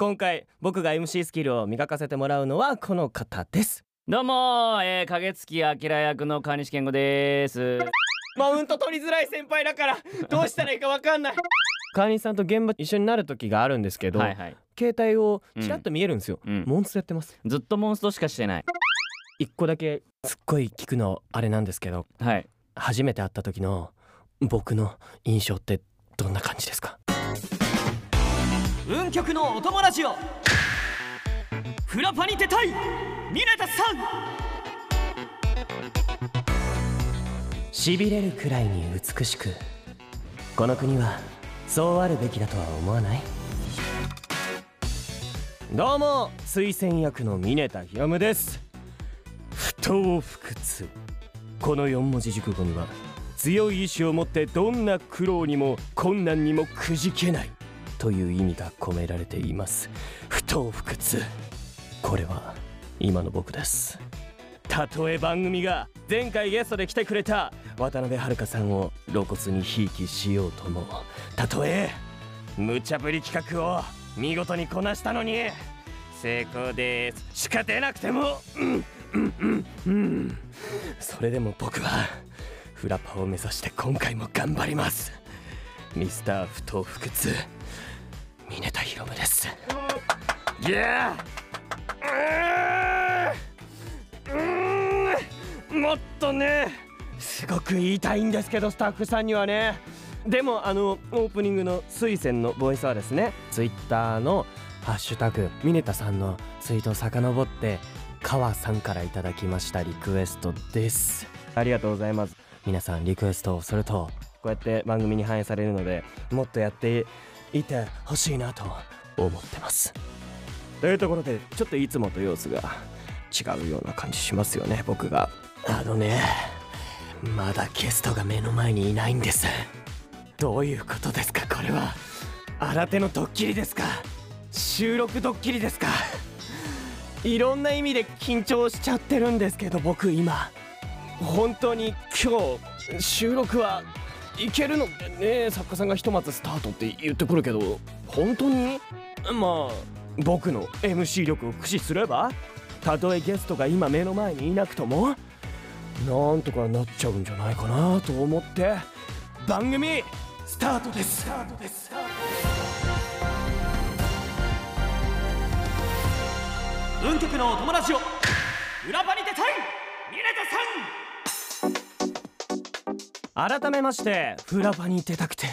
今回僕が MC スキルを磨かせてもらうのはこの方ですどうも、えー、影月明役の川西健吾です。マウント取りづらい先輩だから どうしたらいいかわかんない川西さんと現場一緒になる時があるんですけど、はいはい。携帯をちらっと見えるんですよ、うん。モンストやってますずっとモンストしかしてない。一個だけすっごい聞くのあれなんですけどはい。初めて会った時の僕の印象ってどんな感じですか？運極のお友ラジオフラパに出たい。ミネタさん。痺れるくらいに美しく。この国はそうあるべきだとは思わない？どうも推薦役の峰田ひろむです。不当不屈。この4文字熟語には強い意志を持ってどんな苦労にも困難にもくじけない。という意味が込められています。不当不屈。これは今の僕です。たとえ番組が前回ゲストで来てくれた渡辺遥さんを露骨にひいきしようとも。たとえ無茶ぶり企画を見事にこなしたのに。成功です。しか出なくても。うん。うん。うん。うん。それでも僕はフラパを目指して今回も頑張りますミスター不当不屈峰田ひろむです。いやもっとね。すごく言いたいんですけどスタッフさんにはね。でもあのオープニングの推薦のボイスはですねツイッターの「ハッシュタグミネタさん」のツイートを遡って川さんからいただきましたリクエストです。ありがとうございます。皆さんリクエストをするとこうやって番組に反映されるのでもっとやっていてほしいなと思ってます。というところでちょっといつもと様子が違うような感じしますよね僕が。あのねまだゲストが目の前にいないんです。どういうことですかこれは。新手のドッキリですか。収録ドッキリですか。いろんな意味で緊張しちゃってるんですけど僕今本当に今日収録はいけるの？ね作家さんがひとまずスタートって言ってくるけど本当に？まあ僕の MC 力を駆使すればたとえゲストが今目の前にいなくともなんとかなっちゃうんじゃないかなと思って番組スタートです。スタートです。運極のお友ラジオ裏パに出たいミネタさん。改めましてフラパに出たくて。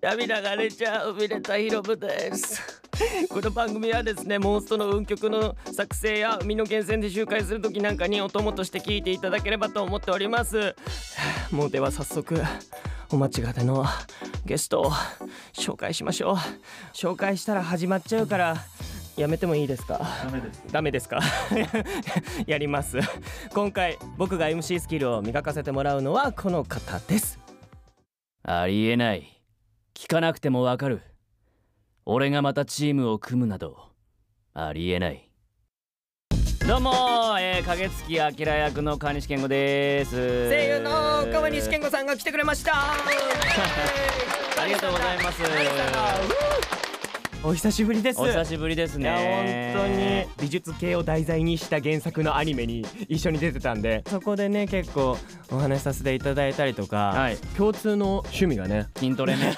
涙が出ちゃうミネタヒロムです。この番組はですねモンストの運曲の作成や海の源泉で周回する時なんかにお供として聞いていただければと思っております。もうでは早速お待ちかねのゲストを紹介しましょう。紹介したら始まっちゃうからやめてもいいですか？ダメですダメですか？やります今回僕が MC スキルを磨かせてもらうのはこの方ですありえない。聞かなくてもわかる。俺がまたチームを組むなど、ありえない。どうも、えー、影月明役の川西健吾です。声優の川西健吾さんが来てくれました ありがとうございます。お久しぶりですお久しぶりですね。本当に美術系を題材にした原作のアニメに一緒に出てたんでそこでね結構お話しさせていただいたりとか、はい共通の趣味がね筋トレね。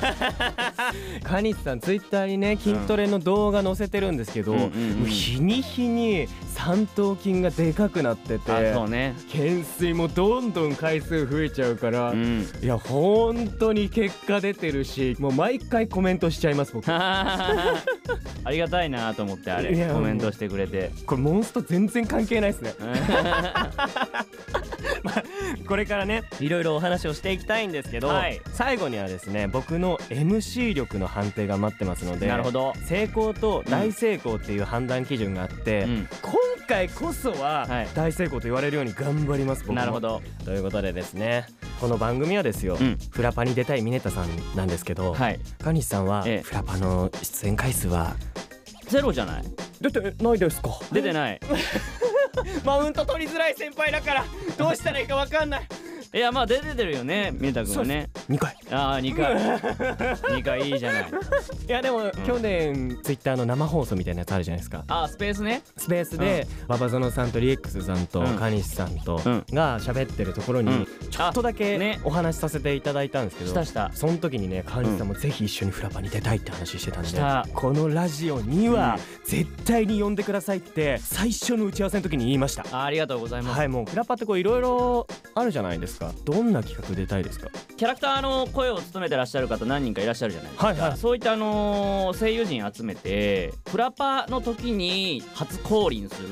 カニスさんツイッターにね筋トレの動画載せてるんですけど、うん日に日に三頭筋がでかくなっててあ、そうね。懸垂もどんどん回数増えちゃうから、うん。いや本当に結果出てるしもう毎回コメントしちゃいます僕 ありがたいなと思ってあれコメントしてくれて。これモンスト全然関係ないですね これからねいろいろお話をしていきたいんですけど、はい最後にはですね僕の MC 力の判定が待ってますのでなるほど。成功と大成功っていう判断基準があって、うん。今回こそははい大成功と言われるように頑張ります僕もなるほど。ということでですねこの番組はですよ、うんフラパに出たいミネタさんなんですけど、はい。カニスさんはええフラパの出演回数は？ゼロじゃない？出てないですか出てない。マウント取りづらい先輩だからどうしたらいいかわかんないいやまあ出ててるよねみたくんはね。2回。ああ2回。2回いいじゃない。いやでも、去年ツイッターの生放送みたいなやつあるじゃないですか。あースペースね。スペースで馬場園さんとリエックスさんとうん。カニシさんとうん。が喋ってるところにうん。ちょっとだけね。お話しさせていただいたんですけどしたした。その時にね川西さんもぜひ一緒にフラパに出たいって話してたんでした。このラジオには絶対に呼んでくださいって最初の打ち合わせの時に言いました。あありがとうございます、はいもうフラパってこういろいろあるじゃないですかどんな企画出たいですか？キャラクターの声を務めてらっしゃる方何人かいらっしゃるじゃないですか、はいはい。そういったあのー声優陣集めてフラパの時に初降臨する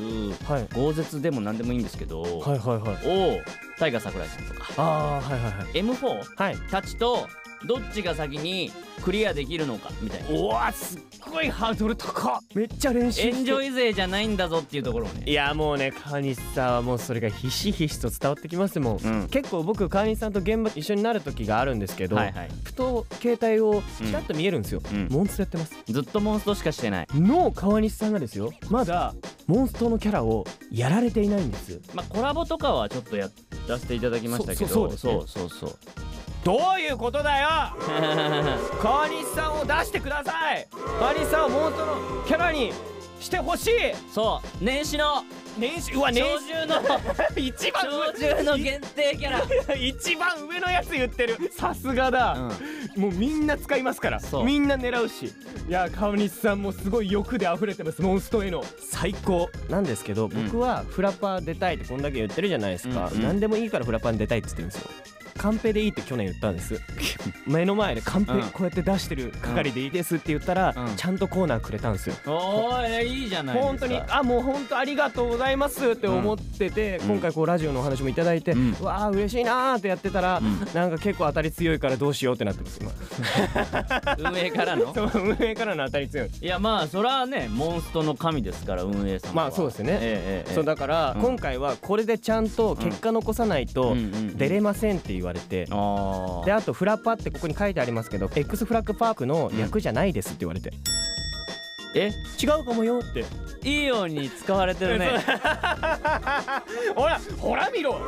はい。豪絶でも何でもいいんですけど、はいはいはい。をタイガー桜井さんとか。ああはいはいはい。M4 はい。たちとどっちが先にクリアできるのかみたいな。おわすっごいハードル高っ。めっちゃ練習。エンジョイ勢じゃないんだぞっていうところをね。いやもうね川西さんはもうそれがひしひしと伝わってきますもん、うん。結構僕川西さんと現場一緒になる時があるんですけど、はいはい。ふと携帯をちらっと見えるんですよ、うん。モンストやってます。ずっとモンストしかしてない。の川西さんがですよ。まだモンストのキャラをやられていないんです。まあコラボとかはちょっとやらせていただきましたけど。そそうそうそうそうどういうことだよ？川西さんを出してください。川西さんをモンストのキャラにしてほしい。そう年始の年始うわ鳥年獣の始 一番鳥獣の限定キャラ。一番上のやつ言ってる。さすがだ、もうみんな使いますから。そう。みんな狙うし。いや川西さんもすごい欲で溢れてます。モンストへの。最高。なんですけど、僕はフラパー出たいってこんだけ言ってるじゃないですか、うん。うん。何でもいいからフラパーに出たいって言ってるんですよカンペでいいって去年言ったんです。目の前でカンペうん。こうやって出してる係でいいですって言ったら、うん。ちゃんとコーナーくれたんですよ。おーいいじゃない本当にあもう本当ありがとうございますって思ってて、うん。今回こうラジオのお話もいただいて、うん。わあ嬉しいなーってやってたら、ん。なんか結構当たり強いからどうしようってなってます今。運営からの？そう運営からの当たり強い。いやまあそれはねモンストの神ですから運営さんは。まあそうですね。ええええええ。そうだから、うん。今回はこれでちゃんと結果残さないと出れませんって言われて、ああであとフラパってここに書いてありますけど X フラッグパークの役じゃないですって言われて、え？違うかもよって。いいように使われてるね。ほらほら見ろ。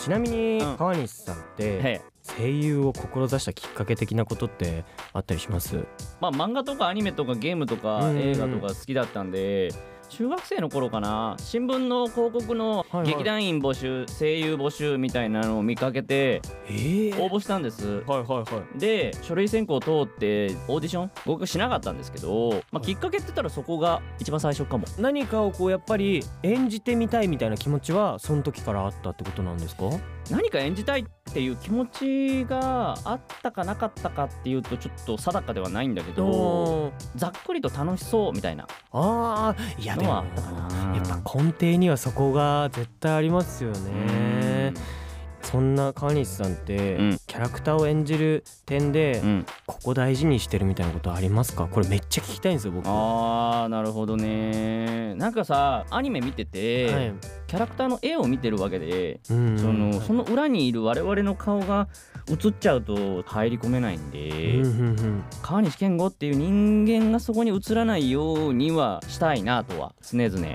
ちなみにうん。川西さんって声優を志したきっかけ的なことってあったりします？まあ漫画とかアニメとかゲームとか映画とか好きだったんで中学生の頃かな。新聞の広告の劇団員募集声優募集みたいなのを見かけてええ。応募したんです。はいはいはい。で書類選考通ってオーディション合格しなかったんですけど、まあ、きっかけって言ったらそこが一番最初かも。何かをこうやっぱり演じてみたいみたいな気持ちはその時からあったってことなんですか？何か演じたいっていう気持ちがあったかなかったかっていうとちょっと定かではないんだけどざっくりと楽しそうみたいな。あーいやでもやっぱ根底にはそこが絶対ありますよねそんな川西さんって、うん。キャラクターを演じる点で、うん。ここ大事にしてるみたいなことありますか？これめっちゃ聞きたいんですよ僕。あーなるほどね。なんかさアニメ見てて、はい。キャラクターの絵を見てるわけで、うんそのその裏にいる我々の顔が映っちゃうと入り込めないんで、川西健吾っていう人間がそこに映らないようにはしたいなとは常々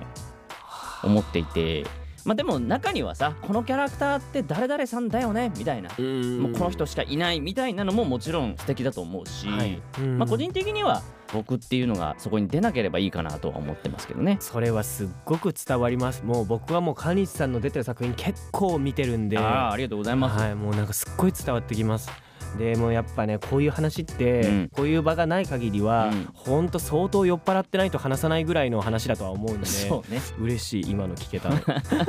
思っていてまあでも中にはさこのキャラクターって誰々さんだよねみたいな、うん。もうこの人しかいないみたいなのももちろん素敵だと思うし、はい。うん。まあ個人的には僕っていうのがそこに出なければいいかなとは思ってますけどね。それはすっごく伝わります。もう僕はもう川西さんの出てる作品結構見てるんで。ああありがとうございます。はいもうなんかすっごい伝わってきますでもやっぱねこういう話って、うん。こういう場がない限りは、うん。ほんと相当酔っ払ってないと話さないぐらいの話だとは思うんでそうね。嬉しい今の聞けたの。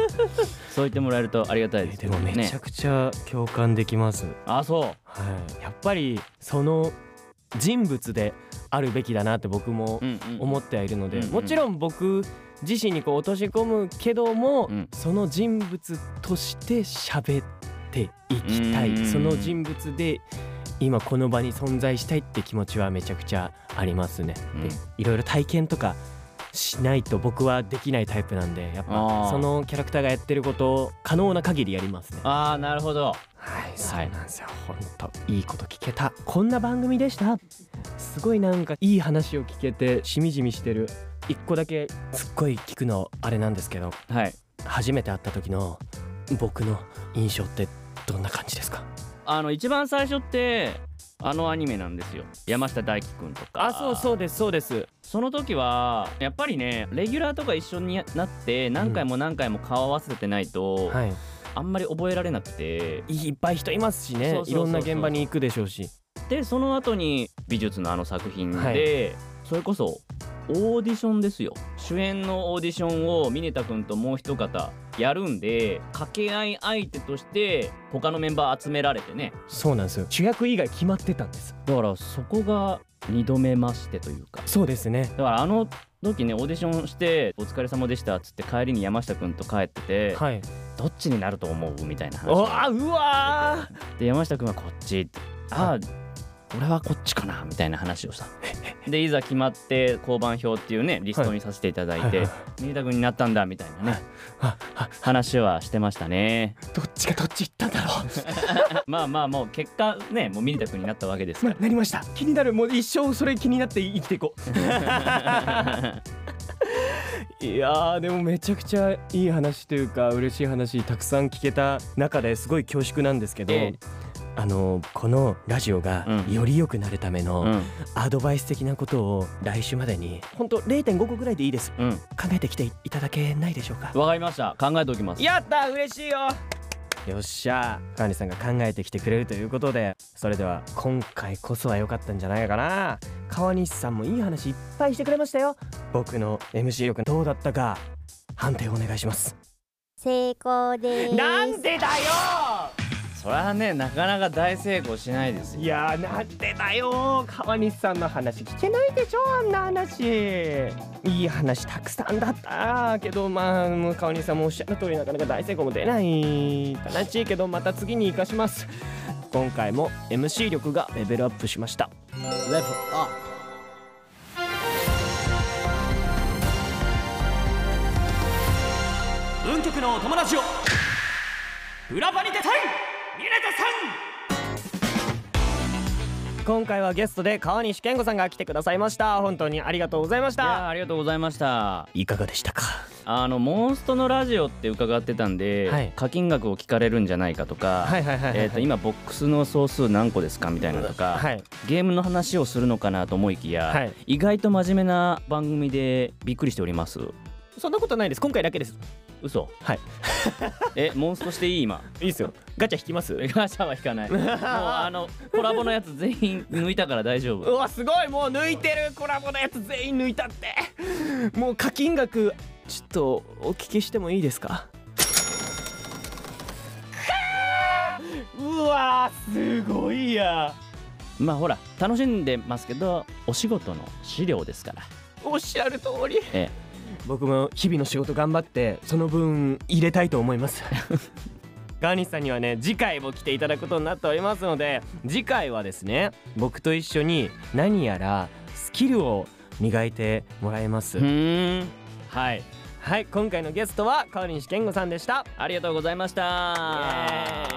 そう言ってもらえるとありがたいですでもめちゃね。くちゃ共感できます、あそう。はい、やっぱりその人物であるべきだなって僕も思ってはいるので、うんうんもちろん僕自身にこう落とし込むけども、うん。その人物として喋っていきたい、うんその人物で今この場に存在したいって気持ちはめちゃくちゃありますね。うんでいろいろ体験とかしないと僕はできないタイプなんでやっあぱーそのキャラクターがやってることを可能な限りやりますね。ああなるほど。はい、そうなんですよ。本当いいこと聞けた。こんな番組でした。すごいなんかいい話を聞けてしみじみしてる。一個だけすっごい聞くのあれなんですけど、はい。初めて会った時の僕の印象ってどんな感じですか？あの一番最初ってあのアニメなんですよ。山下大輝くんとか。あそうそうですそうです。その時はやっぱりねレギュラーとか一緒になって何回も何回も顔合わせてないと、はい。あんまり覚えられなくて。いっぱい人いますしね。いろんな現場に行くでしょうし。でその後に美術のあの作品で、はい。それこそオーディションですよ。主演のオーディションを峰田君ともう一方やるんで掛け合い相手として他のメンバー集められてね。そうなんですよ。主役以外決まってたんです。だからそこが2度目ましてというか。そうですね。だからあの時ねオーディションして「お疲れ様でした」っつって帰りに山下君と帰ってて、はい。どっちになると思うみたいなお話。あうわで山下君はこっち。ああ俺はこっちかなみたいな話をした でいざ決まって交番表っていうねリストにさせていただいてはい。はい峰田君になったんだみたいなね話はしてましたね。どっちがどっち行ったんだろう。まあまあもう結果ねもう峰田君になったわけですかななりました。気になる。もう一生それ気になって生きていこう。ら いやーでもめちゃくちゃいい話というか嬉しい話たくさん聞けた中ですごい恐縮なんですけど、ええあのこのラジオがうん。より良くなるためのうん。アドバイス的なことを来週までに本当0.5個ぐらいでいいです。うん。考えてきていただけないでしょうか？わかりました。考えておきます。やった嬉しいよ。よっしゃ。川西さんが考えてきてくれるということでそれでは今回こそは良かったんじゃないかな。川西さんもいい話いっぱいしてくれましたよ。僕の MC 力どうだったか判定をお願いします。成功です。なんでだよそれはねなかなか大成功しないですよ。いやーなんでだよ川西さんの話聞けないでしょあんな話。いい話たくさんだったけどまあもう川西さんもおっしゃる通りなかなか大成功も出ない悲しいけどまた次に生かします。今回も MC 力がレベルアップしました。レベルアップ。運極のお友達を裏場に出たい今回はゲストで川西健吾さんが来てくださいました。本当にありがとうございましいやーたありがとうございました。いかがでしたか？あのモンストのラジオって伺ってたんで、はい。課金額を聞かれるんじゃないかとか、今ボックスの総数何個ですかみたいなのとか、はい。ゲームの話をするのかなと思いきや、はい。意外と真面目な番組でびっくりしております。そんなことないです。今回だけです嘘。はい。えモンストしていい今？いいですよ。ガチャ引きます？ガチャは引かない。もうあのコラボのやつ全員抜いたから大丈う夫わすごい！もう抜いてる。コラボのやつ全員抜いたって。もう課金額ちょっとお聞きしてもいいですか？うわすごいや。まあほら楽しんでますけどお仕事の資料ですから。おっしゃる通り。え僕も日々の仕事頑張ってその分入れたいと思います。ガーニスさんにはね次回も来ていただくことになっておりますので次回はですね僕と一緒に何やらスキルを磨いてもらいます。はい。はい今回のゲストは川西健吾さんでした。ありがとうございました。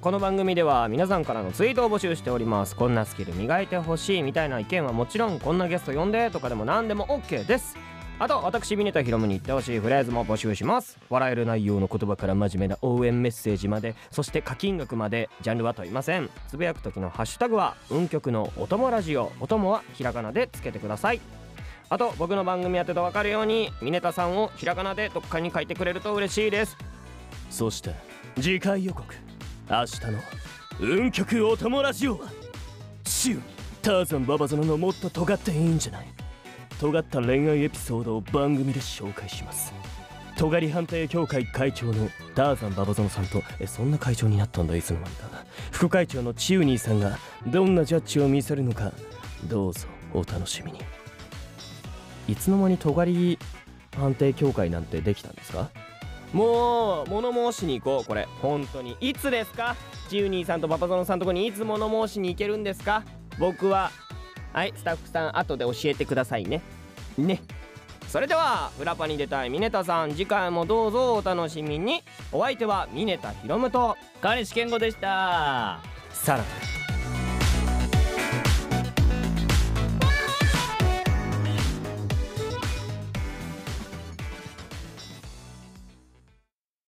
この番組では皆さんからのツイートを募集しております。こんなスキル磨いてほしいみたいな意見はもちろんこんなゲスト呼んでとかでも何でも OK ですあと私ビネタヒロムに言ってほしいフレーズも募集します。笑える内容の言葉から真面目な応援メッセージまでそして課金額までジャンルは問いません。つぶやく時のハッシュタグは運極のお供ラジオお供はひらがなでつけてください。あと僕の番組やってと分かるようにミネタさんをひらがなでどっかに書いてくれると嬉しいです。そして次回予告。明日の運極お供ラジオはシュー。ターザンババゾノのもっと尖っていいんじゃない？尖った恋愛エピソードを番組で紹介します。尖り判定協会会長のターザンババゾノさんとえそんな会長になったんだいつの間にか。副会長のチウニーさんがどんなジャッジを見せるのかどうぞお楽しみに。いつの間に尖り判定協会なんてできたんですか？もう物申しに行こうこれ。本当に。いつですか？チウニーさんとパパゾノさんとこにいつ物申しに行けるんですか？僕ははいスタッフさん後で教えてくださいね。ね。それでは裏パに出たいミネタさん次回もどうぞお楽しみに。お相手はミネタヒロムと川西健吾でした。さらば